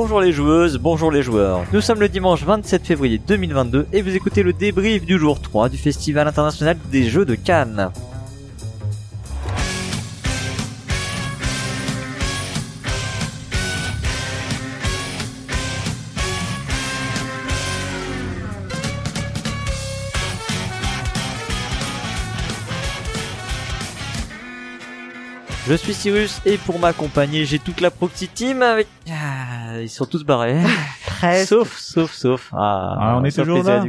Bonjour les joueuses, bonjour les joueurs. Nous sommes le dimanche 27 février 2022 et vous écoutez le débrief du jour 3 du Festival international des jeux de Cannes. Je suis Cyrus et pour m'accompagner, j'ai toute la Proxy Team avec... Ah, ils sont tous barrés. sauf, sauf, sauf. Ah, Ah, on est sauf toujours les là.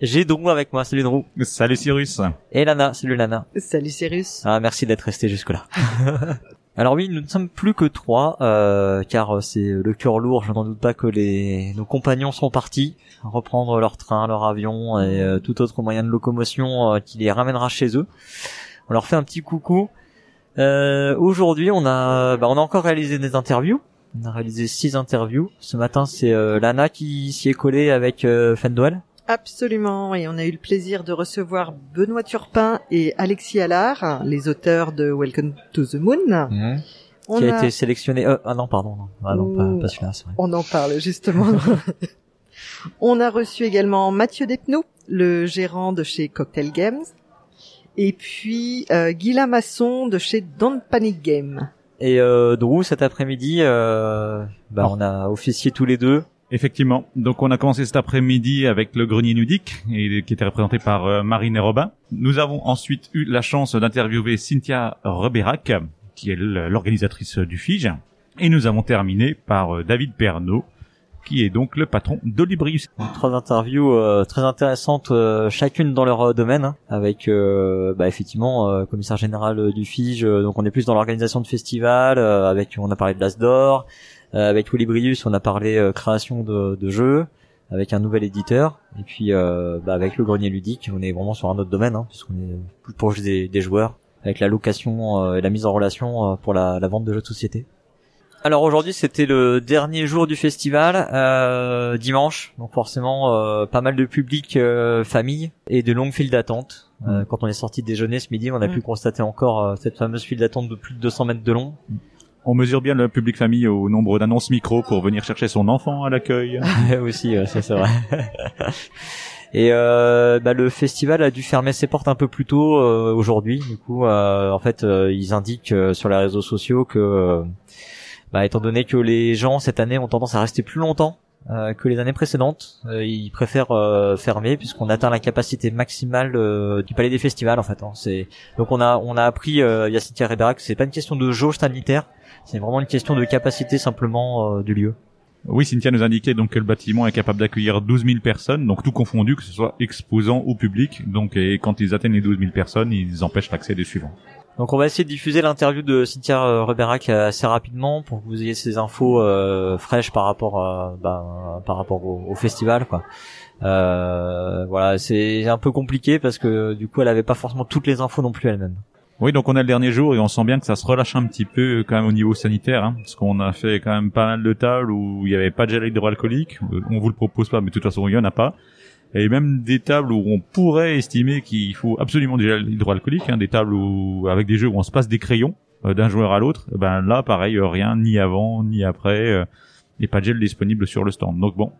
J'ai Drou avec moi, salut Drou. Salut Cyrus. Et Lana, salut Lana. Salut Cyrus. Ah, merci d'être resté jusque-là. Alors oui, nous ne sommes plus que trois, euh, car c'est le cœur lourd. Je n'en doute pas que les nos compagnons sont partis reprendre leur train, leur avion et euh, tout autre moyen de locomotion euh, qui les ramènera chez eux. On leur fait un petit coucou. Euh, Aujourd'hui, on a, bah, on a encore réalisé des interviews. On a réalisé six interviews. Ce matin, c'est euh, Lana qui s'y est collée avec euh, Fenduel. Absolument, et on a eu le plaisir de recevoir Benoît Turpin et Alexis Allard, les auteurs de Welcome to the Moon. On, qui a, a- été sélectionné. euh, ah non, pardon, non, ah non, pas, celui-là, c'est vrai. on en parle justement. on a reçu également Mathieu Despnous, le gérant de chez Cocktail Games, et puis euh, Guy Lamasson de chez Don't Panic Game. Et euh, Drew, cet après-midi, euh, bah, Oh. on a officié tous les deux. Effectivement. Donc on a commencé cet après-midi avec le grenier nudique et qui était représenté par euh, Marine et Robin. Nous avons ensuite eu la chance d'interviewer Cynthia Reberac, qui est l'organisatrice du FIGE. Et nous avons terminé par euh, David Pernaud, qui est donc le patron d'Olibrius. Trois interviews euh, très intéressantes, euh, chacune dans leur euh, domaine, hein, avec euh, bah, effectivement euh, commissaire général du FIGE. donc on est plus dans l'organisation de festivals. avec, on a parlé de l'As d'Or. Avec Olibrius, on a parlé création de, de jeux avec un nouvel éditeur. Et puis euh, bah, avec le grenier ludique, on est vraiment sur un autre domaine, hein, puisqu'on est plus proche des, des joueurs, avec la location euh, et la mise en relation euh, pour la, la vente de jeux de société. Alors aujourd'hui c'était le dernier jour du festival, euh, dimanche, donc forcément euh, pas mal de public euh, famille et de longues files d'attente. Euh, quand on est sorti de déjeuner ce midi, on a Mm. pu constater encore euh, cette fameuse file d'attente de plus de 200 mètres de long. On mesure bien le public famille au nombre d'annonces micro pour venir chercher son enfant à l'accueil. aussi, ça c'est vrai. Et euh, bah, le festival a dû fermer ses portes un peu plus tôt euh, aujourd'hui. Du coup, euh, en fait, euh, ils indiquent euh, sur les réseaux sociaux que, euh, bah, étant donné que les gens cette année ont tendance à rester plus longtemps euh, que les années précédentes, euh, ils préfèrent euh, fermer puisqu'on atteint la capacité maximale euh, du palais des festivals. En fait, hein. c'est donc on a on a appris euh, via Cynthia Ribera que c'est pas une question de jauge sanitaire, c'est vraiment une question de capacité simplement euh, du lieu. Oui, Cynthia nous indiquait donc que le bâtiment est capable d'accueillir 12 000 personnes, donc tout confondu, que ce soit exposant ou public. Donc, et quand ils atteignent les 12 000 personnes, ils empêchent l'accès des suivants. Donc on va essayer de diffuser l'interview de Cynthia euh, Reberac euh, assez rapidement pour que vous ayez ces infos euh, fraîches par rapport à, bah, par rapport au, festival quoi. Euh, voilà, c'est un peu compliqué parce que du coup elle avait pas forcément toutes les infos non plus elle-même. Oui, donc on a le dernier jour et on sent bien que ça se relâche un petit peu quand même au niveau sanitaire, hein, parce qu'on a fait quand même pas mal de tables où il n'y avait pas de gel hydroalcoolique. Euh, On vous le propose pas, mais de toute façon il y en a pas. Et même des tables où on pourrait estimer qu'il faut absolument du gel hydroalcoolique, hein, des tables où avec des jeux où on se passe des crayons euh, d'un joueur à l'autre. Eh Ben là, pareil, euh, rien ni avant ni après, euh, et pas de gel disponible sur le stand. Donc bon,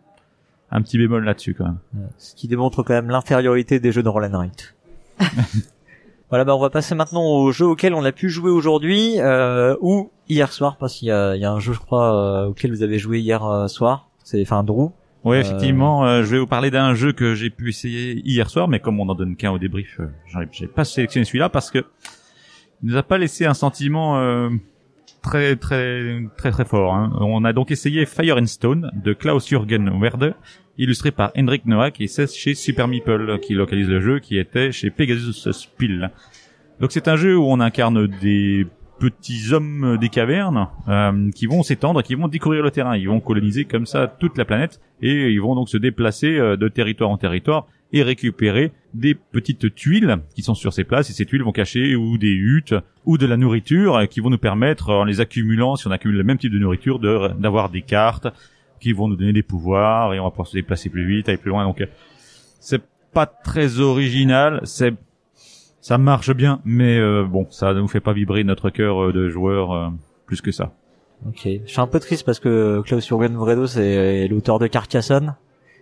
un petit bémol là-dessus quand même. Ce qui démontre quand même l'infériorité des jeux de Roll and Write. voilà, bah on va passer maintenant au jeu auquel on a pu jouer aujourd'hui euh, ou hier soir parce qu'il y a, il y a un jeu je crois euh, auquel vous avez joué hier euh, soir. C'est enfin Drew. Oui, Euh, effectivement, euh, je vais vous parler d'un jeu que j'ai pu essayer hier soir, mais comme on en donne qu'un au débrief, euh, j'ai pas sélectionné celui-là parce que il nous a pas laissé un sentiment euh, très très très très fort. hein. On a donc essayé Fire and Stone de Klaus-Jürgen Werde, illustré par Hendrik Noack et c'est chez Super Meeple qui localise le jeu, qui était chez Pegasus Spiel. Donc c'est un jeu où on incarne des petits hommes des cavernes euh, qui vont s'étendre, qui vont découvrir le terrain, ils vont coloniser comme ça toute la planète et ils vont donc se déplacer euh, de territoire en territoire et récupérer des petites tuiles qui sont sur ces places. Et ces tuiles vont cacher ou des huttes ou de la nourriture euh, qui vont nous permettre en les accumulant si on accumule le même type de nourriture d'avoir des cartes qui vont nous donner des pouvoirs et on va pouvoir se déplacer plus vite aller plus loin. Donc euh, c'est pas très original c'est ça marche bien mais euh, bon ça ne nous fait pas vibrer notre cœur euh, de joueur euh, plus que ça Ok. Je suis un peu triste parce que Klaus Jürgen Vredo c'est l'auteur de Carcassonne.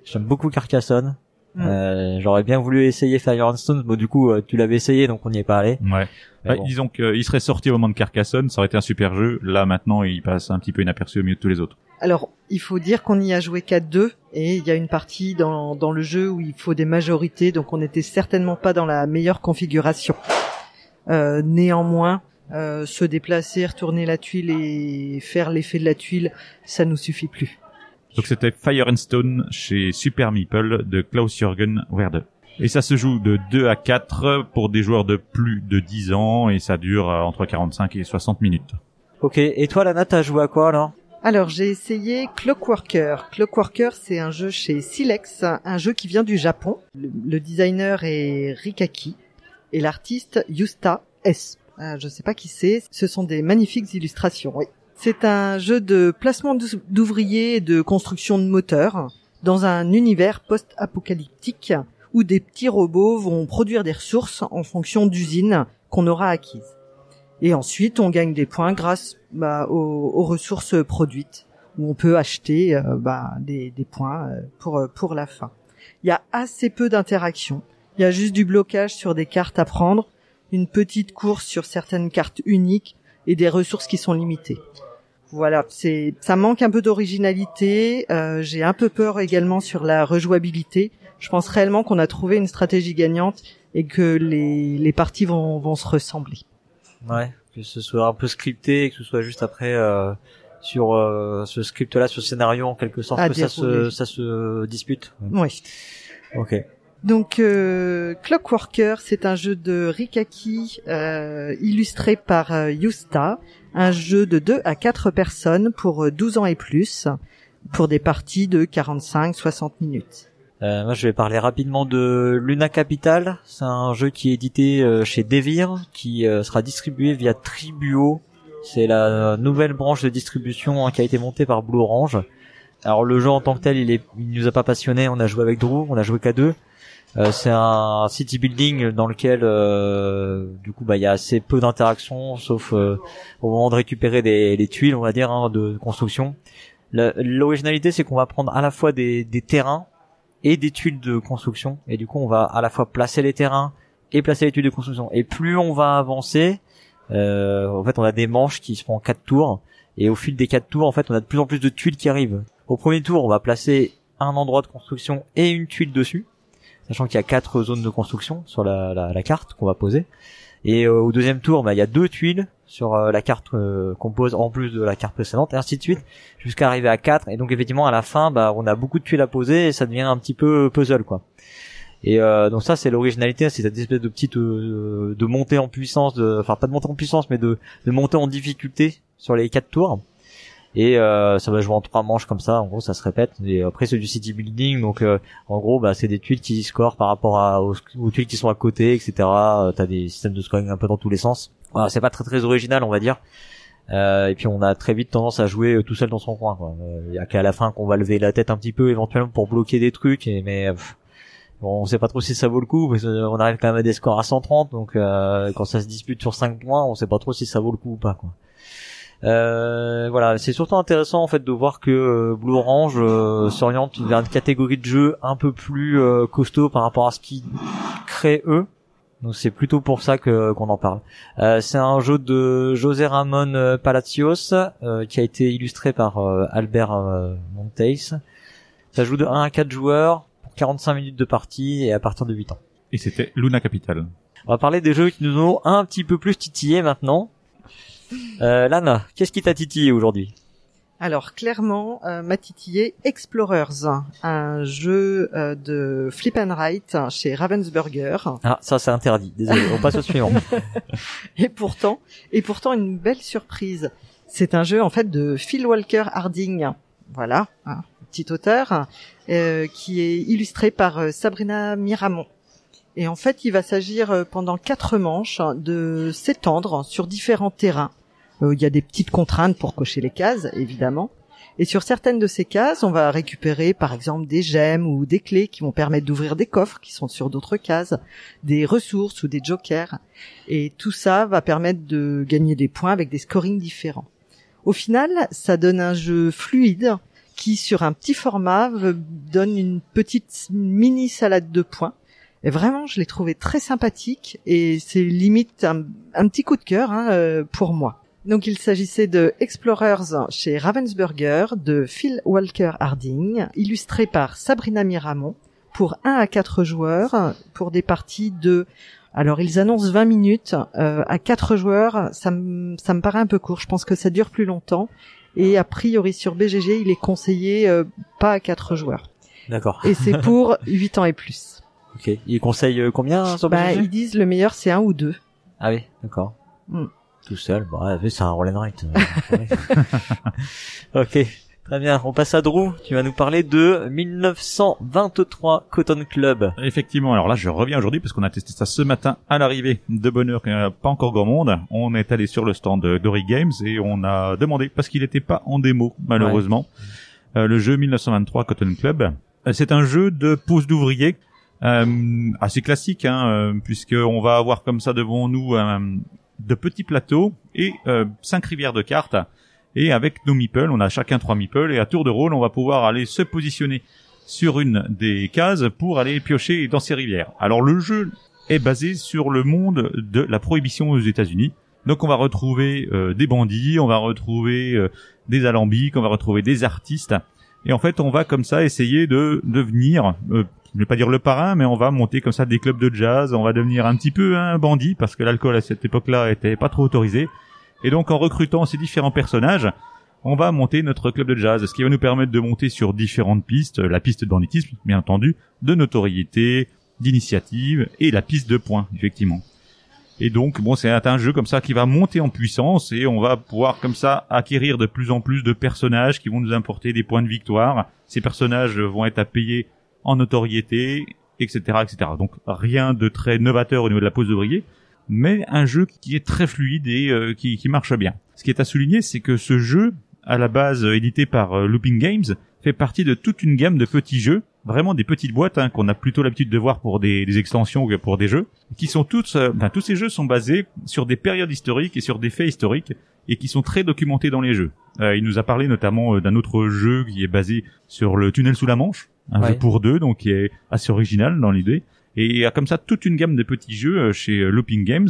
J'aime beaucoup Carcassonne. Mm. Euh, J'aurais bien voulu essayer Fire and Stone. Bon, du coup, euh, tu l'avais essayé, donc on n'y est pas allé. Ouais. Mais bon. Disons qu'il serait sorti au moment de Carcassonne, ça aurait été un super jeu. Là, maintenant, il passe un petit peu inaperçu au milieu de tous les autres. Alors, il faut dire qu'on y a joué qu'à deux, et il y a une partie dans, dans le jeu où il faut des majorités, donc on n'était certainement pas dans la meilleure configuration. Euh, néanmoins, euh, se déplacer, retourner la tuile et faire l'effet de la tuile, ça nous suffit plus. Donc c'était Fire and Stone chez Super Meeple de Klaus-Jürgen Werde. Et ça se joue de 2 à 4 pour des joueurs de plus de 10 ans et ça dure euh, entre 45 et 60 minutes. Ok. Et toi, Lana, t'as joué à quoi alors? Alors, j'ai essayé Clockworker. Clockworker, c'est un jeu chez Silex, un jeu qui vient du Japon. Le, le designer est Rikaki et l'artiste Yusta S. Euh, je sais pas qui c'est. Ce sont des magnifiques illustrations, oui. C'est un jeu de placement d'ou- d'ouvriers et de construction de moteurs dans un univers post-apocalyptique où des petits robots vont produire des ressources en fonction d'usines qu'on aura acquises. Et ensuite, on gagne des points grâce bah, aux, aux ressources produites, où on peut acheter euh, bah, des, des points euh, pour euh, pour la fin. Il y a assez peu d'interactions. Il y a juste du blocage sur des cartes à prendre, une petite course sur certaines cartes uniques et des ressources qui sont limitées. Voilà, c'est ça manque un peu d'originalité. euh, J'ai un peu peur également sur la rejouabilité. Je pense réellement qu'on a trouvé une stratégie gagnante et que les, les parties vont, vont se ressembler. Ouais. Que ce soit un peu scripté, et que ce soit juste après euh, sur euh, ce script-là, ce scénario en quelque sorte, que ça se, ça se dispute. Oui. Ok. Donc euh, Clockworker, c'est un jeu de Rikaki euh, illustré par euh, Yusta, un jeu de 2 à 4 personnes pour euh, 12 ans et plus, pour des parties de 45-60 minutes. Euh, moi, je vais parler rapidement de Luna Capital. C'est un jeu qui est édité euh, chez Devir, qui euh, sera distribué via Tribuo. C'est la nouvelle branche de distribution hein, qui a été montée par Blue Orange. Alors le jeu en tant que tel, il, est, il nous a pas passionné. On a joué avec Drew, on a joué qu'à deux. Euh, c'est un city building dans lequel, euh, du coup, bah, il y a assez peu d'interactions, sauf euh, au moment de récupérer des, les tuiles, on va dire, hein, de construction. L'originalité, c'est qu'on va prendre à la fois des, des terrains et des tuiles de construction. Et du coup, on va à la fois placer les terrains et placer les tuiles de construction. Et plus on va avancer, euh, en fait, on a des manches qui se font en quatre tours. Et au fil des quatre tours, en fait, on a de plus en plus de tuiles qui arrivent. Au premier tour, on va placer un endroit de construction et une tuile dessus, sachant qu'il y a quatre zones de construction sur la, la, la carte qu'on va poser. Et euh, au deuxième tour, bah, il y a deux tuiles sur euh, la carte euh, qu'on pose en plus de la carte précédente, et ainsi de suite, jusqu'à arriver à quatre. Et donc effectivement, à la fin, bah, on a beaucoup de tuiles à poser et ça devient un petit peu puzzle, quoi. Et euh, donc ça, c'est l'originalité, c'est cette espèce de petite de montée en puissance, de, enfin pas de montée en puissance, mais de, de montée en difficulté sur les quatre tours. Et euh, ça va jouer en trois manches comme ça, en gros ça se répète. Et après c'est du city building, donc euh, en gros bah, c'est des tuiles qui scorent par rapport aux, tuiles qui sont à côté, etc. Euh, T'as des systèmes de scoring un peu dans tous les sens. Voilà, c'est pas très très original on va dire. Euh, et puis on a très vite tendance à jouer euh, tout seul dans son coin. quoi. Il y a qu'à la fin qu'on va lever la tête un petit peu éventuellement pour bloquer des trucs, mais pff, bon, on sait pas trop si ça vaut le coup parce qu'on arrive quand même à des scores à 130, donc quand ça se dispute sur 5 points, on sait pas trop si ça vaut le coup ou pas. Quoi. Euh, voilà, c'est surtout intéressant en fait de voir que euh, Blue Orange euh, s'oriente vers une catégorie de jeu un peu plus costaud par rapport à ce qu'ils créent eux. Donc c'est plutôt pour ça que qu'on en parle. C'est un jeu de José Ramon Palacios qui a été illustré par Albert Monteis. Ça joue de 1 à 4 joueurs pour 45 minutes de partie et à partir de 8 ans. Et c'était Luna Capital. On va parler des jeux qui nous ont un petit peu plus titillé maintenant. Euh, Lana, qu'est-ce qui t'a titillé aujourd'hui? Alors clairement, euh, m'a titillé Explorers, un jeu euh, de flip and write chez Ravensburger. Ah, ça c'est interdit. Désolé, on passe au suivant. Et pourtant, et pourtant une belle surprise. C'est un jeu en fait de Phil Walker Harding. Voilà, un petit auteur euh, qui est illustré par euh, Sabrina Miramont. Et en fait, il va s'agir euh, pendant quatre manches de s'étendre sur différents terrains. Euh, Il y a des petites contraintes pour cocher les cases, évidemment. Et sur certaines de ces cases, on va récupérer par exemple des gemmes ou des clés qui vont permettre d'ouvrir des coffres qui sont sur d'autres cases, des ressources ou des jokers. Et tout ça va permettre de gagner des points avec des scorings différents. Au final, ça donne un jeu fluide qui, sur un petit format, donne une petite mini salade de points. Et vraiment, je l'ai trouvé très sympathique et c'est limite un, un petit coup de cœur hein, euh, pour moi. Donc il s'agissait de Explorers chez Ravensburger de Phil Walker Harding, illustré par Sabrina Miramont pour 1 à 4 joueurs pour des parties de alors ils annoncent 20 minutes euh, à 4 joueurs, ça me ça me paraît un peu court, je pense que ça dure plus longtemps et a priori sur BGG, il est conseillé euh, pas à 4 joueurs D'accord. et c'est pour 8 ans et plus. Ok. Il conseille euh, combien sur Bah, BGG ils disent le meilleur c'est un ou deux. Ah oui, d'accord. Hmm. Tout seul, bah ouais, c'est un roll and write. euh, ok, très bien. On passe à Drew. Tu vas nous parler de 1923 Cotton Club. Effectivement, alors là je reviens aujourd'hui parce qu'on a testé ça ce matin à l'arrivée de n'y a pas encore grand monde. On est allé sur le stand de Dory Games et on a demandé parce qu'il n'était pas en démo malheureusement. Euh, le jeu 1923 Cotton Club, Euh, c'est un jeu de pose d'ouvriers euh, assez classique, hein, euh, puisque on va avoir comme ça devant nous euh, de petits plateaux et euh, cinq rivières de cartes. Et avec nos meeples, on a chacun trois meeples et à tour de rôle, on va pouvoir aller se positionner sur une des cases pour aller piocher dans ces rivières. Alors le jeu est basé sur le monde de la prohibition aux États-Unis. Donc on va retrouver euh, des bandits, on va retrouver euh, des alambics, on va retrouver des artistes. Et en fait, on va comme ça essayer de devenir, je vais pas dire le parrain, mais on va monter comme ça des clubs de jazz, on va devenir un petit peu un bandit parce que l'alcool à cette époque-là était pas trop autorisé. Et donc en recrutant ces différents personnages, on va monter notre club de jazz, ce qui va nous permettre de monter sur différentes pistes, la piste de banditisme, bien entendu, de notoriété, d'initiative et la piste de points, effectivement. Et donc, bon, c'est un jeu comme ça qui va monter en puissance et on va pouvoir comme ça acquérir de plus en plus de personnages qui vont nous apporter des points de victoire. Ces personnages vont être à payer en notoriété, etc., etc. Donc, rien de très novateur au niveau de la pose d'ouvrier, mais un jeu qui est très fluide et euh, qui, marche bien. Ce qui est à souligner, c'est que ce jeu, à la base euh, édité par euh, Looping Games, fait partie de toute une gamme de petits jeux, vraiment des petites boîtes hein, qu'on a plutôt l'habitude de voir pour des, extensions que pour des jeux, qui sont toutes, euh, tous ces jeux sont basés sur des périodes historiques et sur des faits historiques et qui sont très documentés dans les jeux. Il nous a parlé notamment d'un autre jeu qui est basé sur le tunnel sous la Manche, un Ouais. jeu pour deux, donc qui est assez original dans l'idée. Et il y a comme ça toute une gamme de petits jeux euh, chez euh, Looping Games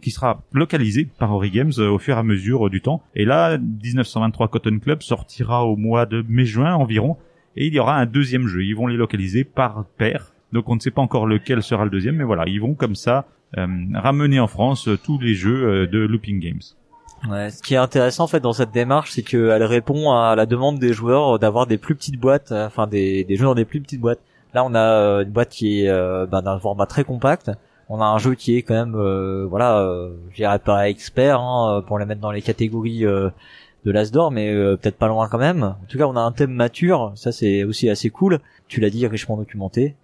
qui sera localisé par Ori Games euh, au fur et à mesure du temps. Et là, 1923 Cotton Club sortira au mois de mai-juin environ. Et il y aura un deuxième jeu. Ils vont les localiser par paire. Donc on ne sait pas encore lequel sera le deuxième, mais voilà, ils vont comme ça euh, ramener en France tous les jeux de Looping Games. Ouais. Ce qui est intéressant en fait dans cette démarche, c'est qu'elle répond à la demande des joueurs d'avoir des plus petites boîtes, euh, enfin des, des jeux dans des plus petites boîtes. Là, on a euh, une boîte qui est euh, bah, d'un format très compact. On a un jeu qui est quand même, euh, voilà, euh, je dirais pas expert hein, pour les mettre dans les catégories euh, de l'Asdor, mais euh, peut-être pas loin quand même. En tout cas, on a un thème mature, ça c'est aussi assez cool. Tu l'as dit, richement documenté.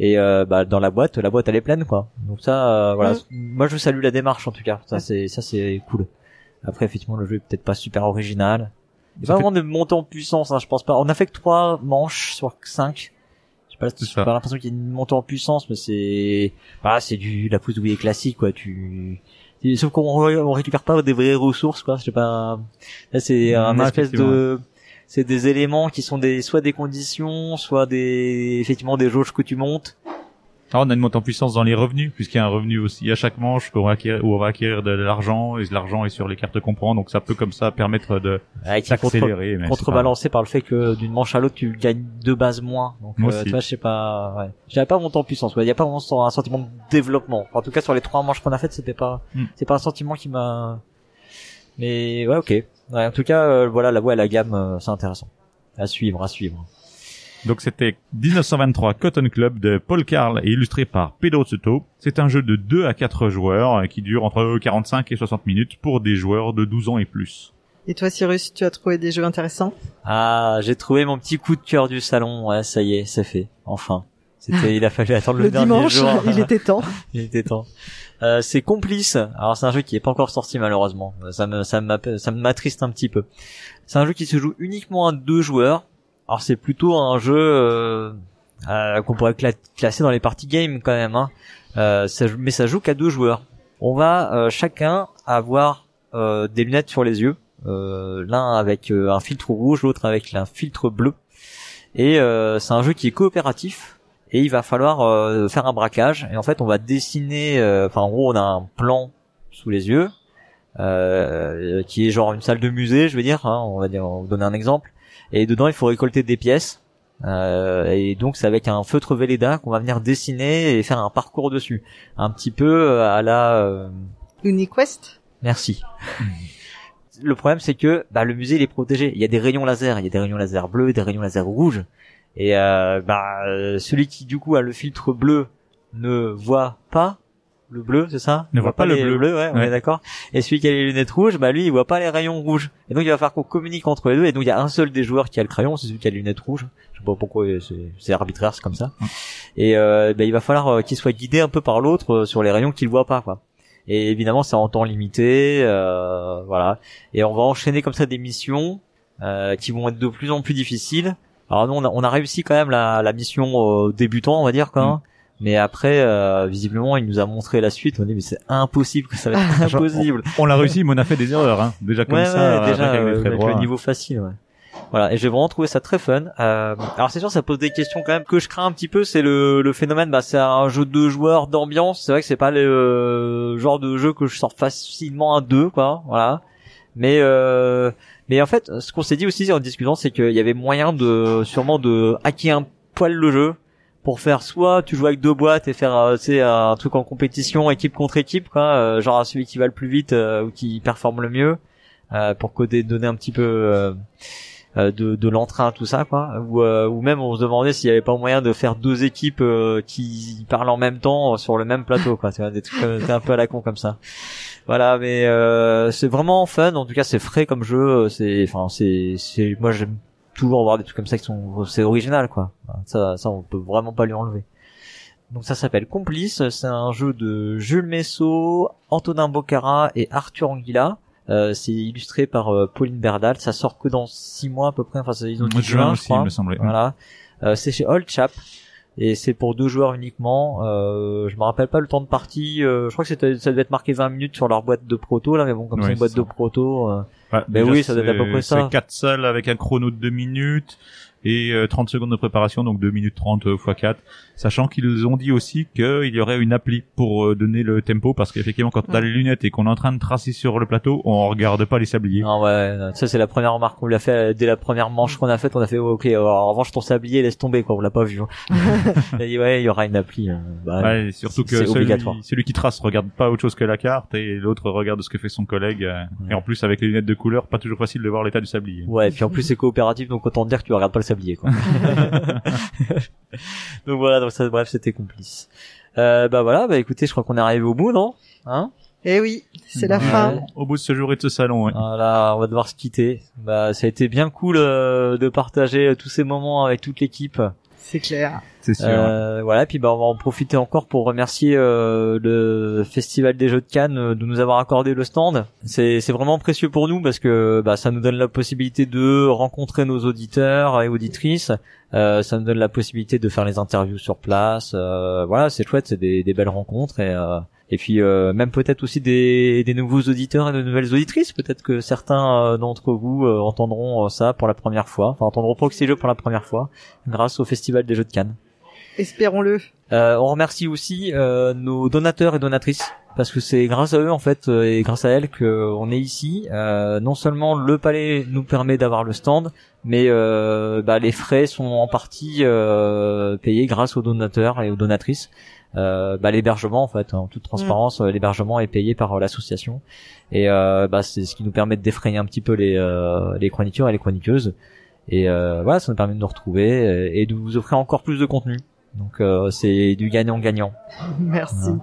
Et euh, bah, dans la boîte, la boîte elle est pleine quoi. Donc ça, euh, voilà. Moi je salue la démarche en tout cas. Ça c'est ça c'est cool. Après effectivement le jeu est peut-être pas super original. Il y a pas fait- vraiment de montée en puissance, hein, je pense pas. On a fait que trois manches sur cinq. J'ai pas, pas l'impression qu'il y ait une montée en puissance, mais c'est, bah, c'est du, la pousse d'ouvrier classique, quoi. Tu, sauf qu'on on récupère pas des vraies ressources, quoi. Je sais pas. Là, c'est un Ouais, espèce de, c'est des éléments qui sont des, soit des conditions, soit des, effectivement, des jauges que tu montes. Alors, on a une montée en puissance dans les revenus, puisqu'il y a un revenu aussi à chaque manche qu'on va acquérir, où on va acquérir de l'argent, et l'argent est sur les cartes qu'on prend, donc ça peut comme ça permettre de contre, s'accélérer. contrebalancé par le fait que d'une manche à l'autre tu gagnes deux bases moins. Donc Moi euh, tu vois je sais pas ouais. J'avais pas monté en puissance il y a pas vraiment un sentiment de développement. Enfin, en tout cas sur les trois manches qu'on a faites c'était pas Mm. c'est pas un sentiment qui m'a mais ouais ok. Ouais, en tout cas euh, voilà la voix et la gamme euh, c'est intéressant. À suivre à suivre Donc c'était 1923 Cotton Club de Paul Carl et illustré par Pedro Soto. C'est un jeu de 2 à 4 joueurs euh, qui dure entre 45 et 60 minutes pour des joueurs de 12 ans et plus. Et toi, Cyrus, tu as trouvé des jeux intéressants? Ah j'ai trouvé mon petit coup de cœur du salon ouais ça y est c'est fait enfin c'était il a fallu attendre le, Le dernier dimanche, jour il était temps. Il était temps. Euh, c'est Complice. Alors c'est un jeu qui est pas encore sorti malheureusement. Ça me ça m'attriste un petit peu. C'est un jeu qui se joue uniquement à deux joueurs. Alors c'est plutôt un jeu euh, euh, qu'on pourrait cla- classer dans les party games quand même. Hein. Euh, ça mais ça joue qu'à deux joueurs. On va euh, chacun avoir euh, des lunettes sur les yeux l'un avec un filtre rouge, l'autre avec un filtre bleu. Et c'est un jeu qui est coopératif et il va falloir faire un braquage. Et en fait, on va dessiner, enfin en gros, on a un plan sous les yeux euh, qui est genre une salle de musée, je veux dire. hein, on va dire, on va vous donner un exemple. Et dedans, il faut récolter des pièces. Euh, et donc c'est avec un feutre Velleda qu'on va venir dessiner et faire un parcours dessus, un petit peu euh, à la euh, UniQuest Merci. le problème, c'est que bah, le musée il est protégé. Il y a des rayons laser, il y a des rayons laser bleus, des rayons laser rouges. Et euh, bah, euh, celui qui du coup a le filtre bleu ne voit pas le bleu, c'est ça Ne voit pas le les bleu. bleus, ouais, on Ouais. est d'accord. Et celui qui a les lunettes rouges, bah lui, il voit pas les rayons rouges. Et donc il va falloir qu'on communique entre les deux. Et donc il y a un seul des joueurs qui a le crayon, c'est celui qui a les lunettes rouges. Je sais pas pourquoi, c'est c'est arbitraire, c'est comme ça. Et euh, bah, il va falloir euh, qu'il soit guidé un peu par l'autre euh, sur les rayons qu'il voit pas, quoi. Et évidemment, c'est en temps limité, euh, voilà. Et on va enchaîner comme ça des missions euh, qui vont être de plus en plus difficiles. Alors nous, on a, on a réussi quand même la, la mission euh, débutant, on va dire, quand même. Mais après, euh, visiblement, il nous a montré la suite. On dit mais c'est impossible que ça va être impossible. On l'a réussi, mais on a fait des erreurs, hein. Déjà comme ouais, ça, ouais, déjà avec euh, avec le niveau facile. Ouais. Voilà, et j'ai vraiment trouvé ça très fun. Euh, alors c'est sûr, ça pose des questions quand même que je crains un petit peu. C'est le, le phénomène, bah c'est un jeu de joueurs d'ambiance. C'est vrai que c'est pas le euh, genre de jeu que je sors facilement à deux, quoi. Voilà. Mais euh, mais en fait, ce qu'on s'est dit aussi en discutant, c'est qu'il y avait moyen de sûrement de hacker un poil le jeu pour faire soit tu joues avec deux boîtes et faire euh, un truc en compétition équipe contre équipe quoi euh, genre celui qui va le plus vite euh, ou qui performe le mieux euh, pour coder donner un petit peu euh, euh, de, de l'entrain tout ça quoi. Ou ou même on se demandait s'il y avait pas moyen de faire deux équipes qui parlent en même temps sur le même plateau quoi. Tu des trucs un peu à la con comme ça. Voilà mais c'est vraiment fun. En tout cas c'est frais comme jeu. C'est enfin c'est c'est moi j'aime toujours voir des trucs comme ça qui sont c'est original quoi ça ça on peut vraiment pas lui enlever donc ça s'appelle Complice, c'est un jeu de Jules Messot, Antonin Bocara et Arthur Anguilla. Euh, c'est illustré par euh, Pauline Berdal. Ça sort que dans six mois à peu près. Enfin, c'est- ils ont dit mois de juin, je crois. il me semblait. Voilà. Euh, c'est chez Old Chap et c'est pour deux joueurs uniquement. Euh, je me rappelle pas le temps de partie. euh, je crois que c'était, ça devait être marqué 20 minutes sur leur boîte de proto là, mais bon, comme Ouais, c'est une boîte de proto. euh, Ouais, Ben oui, ça doit être à peu près ça. C'est 4 salles avec un chrono de 2 minutes et euh, 30 secondes de préparation, donc 2 minutes 30 x 4. Sachant qu'ils ont dit aussi qu'il y aurait une appli pour euh, donner le tempo, parce qu'effectivement, quand on a les lunettes et qu'on est en train de tracer sur le plateau, on regarde pas les sabliers. Non ouais, non, ça c'est la première remarque qu'on lui a fait euh, dès la première manche qu'on a faite. On a fait oh, ok. alors, en revanche ton sablier laisse tomber quoi. On l'a pas vu. hein. Il a dit ouais, il y aura une appli. euh, bah, Ouais, surtout que celui, obligatoire. celui qui trace regarde pas autre chose que la carte et l'autre regarde ce que fait son collègue. euh, Ouais. Et en plus, avec les lunettes de couleur, pas toujours facile de voir l'état du sablier. Ouais, et puis en plus c'est coopératif, donc autant dire que tu regardes pas le sablier, quoi. donc voilà, donc ça, bref, c'était complice. Euh, bah voilà, bah écoutez, je crois qu'on est arrivé au bout, non? Hein? Eh oui, c'est la Ouais. fin. Au bout de ce jour et de ce salon, ouais. Voilà, on va devoir se quitter. Bah ça a été bien cool euh, de partager euh, tous ces moments avec toute l'équipe. C'est clair. c'est sûr. Euh, voilà, puis bah on va en profiter encore pour remercier euh, le Festival des Jeux de Cannes euh, de nous avoir accordé le stand. C'est c'est vraiment précieux pour nous parce que bah ça nous donne la possibilité de rencontrer nos auditeurs et auditrices. Euh, ça nous donne la possibilité de faire les interviews sur place. Euh, voilà, c'est chouette, c'est des, des belles rencontres et euh, et puis euh, même peut-être aussi des, des nouveaux auditeurs et de nouvelles auditrices. Peut-être que certains euh, d'entre vous euh, entendront euh, ça pour la première fois, enfin entendront Proxy Jeux pour la première fois grâce au Festival des Jeux de Cannes. Espérons-le. Euh, on remercie aussi euh, nos donateurs et donatrices parce que c'est grâce à eux en fait euh, et grâce à elles que on est ici. Euh, non seulement le palais nous permet d'avoir le stand, mais euh, bah, les frais sont en partie euh, payés grâce aux donateurs et aux donatrices. Euh, bah, l'hébergement en fait, en toute transparence, euh, l'hébergement est payé par l'association et euh, bah, c'est ce qui nous permet de défrayer un petit peu les euh, les chroniqueurs et les chroniqueuses. Et euh, voilà, ça nous permet de nous retrouver et de vous offrir encore plus de contenu. Donc euh, c'est du gagnant-gagnant. Merci. Voilà.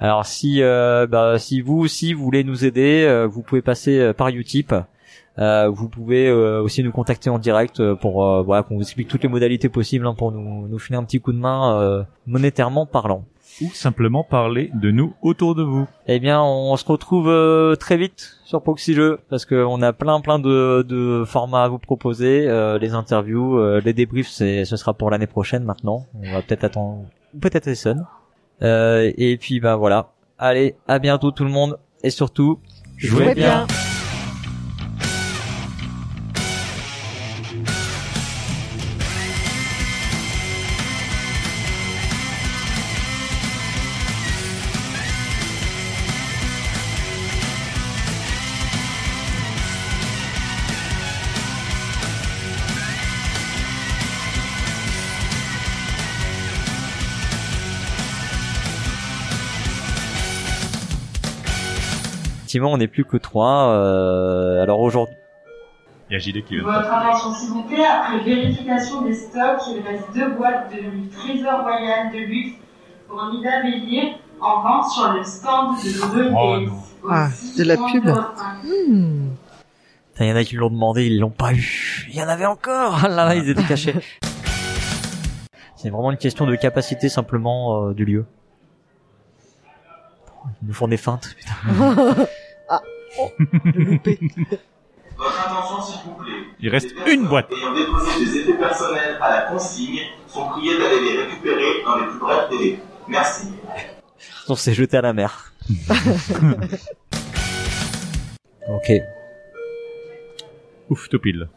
Alors si euh, bah, si vous aussi vous voulez nous aider, euh, vous pouvez passer par Utip. Euh, vous pouvez euh, aussi nous contacter en direct euh, pour euh, voilà qu'on vous explique toutes les modalités possibles hein, pour nous nous filer un petit coup de main euh, monétairement parlant. Ou simplement parler de nous autour de vous. Eh bien, on se retrouve euh, très vite sur Proxy Jeux parce que on a plein plein de, de formats à vous proposer, euh, les interviews, euh, les débriefs, c'est ce sera pour l'année prochaine maintenant. On va peut-être attendre, ou peut-être Essen. Euh, et puis ben voilà. Allez, à bientôt tout le monde et surtout Jouez bien. Effectivement, on n'est plus que trois. Euh, alors aujourd'hui, Il y a JD qui de Votre attention s'il vous plaît, après vérification des stocks, il reste deux boîtes de Trésor Royal de luxe pour Nida Bélier en vente sur le stand de René. Oh non. Ah, de la pub. Hmm. il y en a qui l'ont demandé, ils l'ont pas eu. Il y en avait encore. Là là, ils étaient cachés. C'est vraiment une question de capacité simplement euh, du lieu. Ils nous font des feintes. Putain. Votre attention s'il vous plaît. Il reste une boîte. Ayant déposé des effets personnels à la consigne sont priés d'aller les récupérer dans les plus brefs délais. Merci. On s'est jeté à la mer. ok. Ouf, tout pile.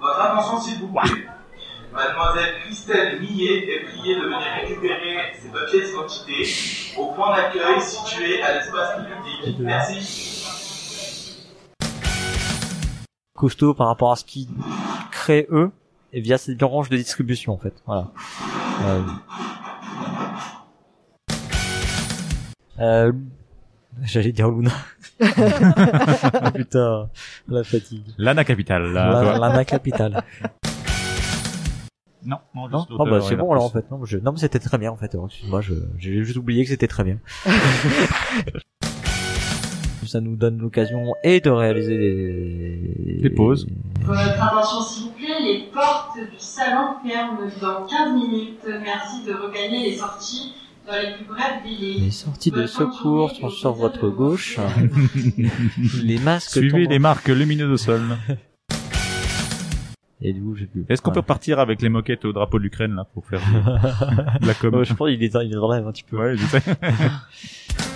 Votre attention s'il vous plaît. Mademoiselle Christelle Millet est priée de venir récupérer ses papiers d'identité au point d'accueil situé à l'espace public. Merci. Costaud par rapport à ce qu'ils créent eux et via cette branche de distribution en fait. Voilà. Euh... Euh... J'allais dire Luna. Ah, putain, la fatigue. Lana Capital. Lana Capital. Non, non, Non, juste ah bah c'est bon alors en fait. Non, je... non mais c'était très bien en fait. Excuse-moi, je... j'ai juste oublié que c'était très bien. Ça nous donne l'occasion et de réaliser des... Des pauses. Votre attention s'il vous plaît, les portes du salon ferment dans 15 minutes. Merci de regagner les sorties dans les plus brefs délais. Les sorties de secours sont sur votre gauche. les masques Suivez tombent- les marques lumineuses au sol. Et d'où j'ai pu. Est-ce qu'on peut partir avec les moquettes au drapeau de l'Ukraine là pour faire de la com Ouais, je pense qu'il les, il un petit peu. Ouais, je sais.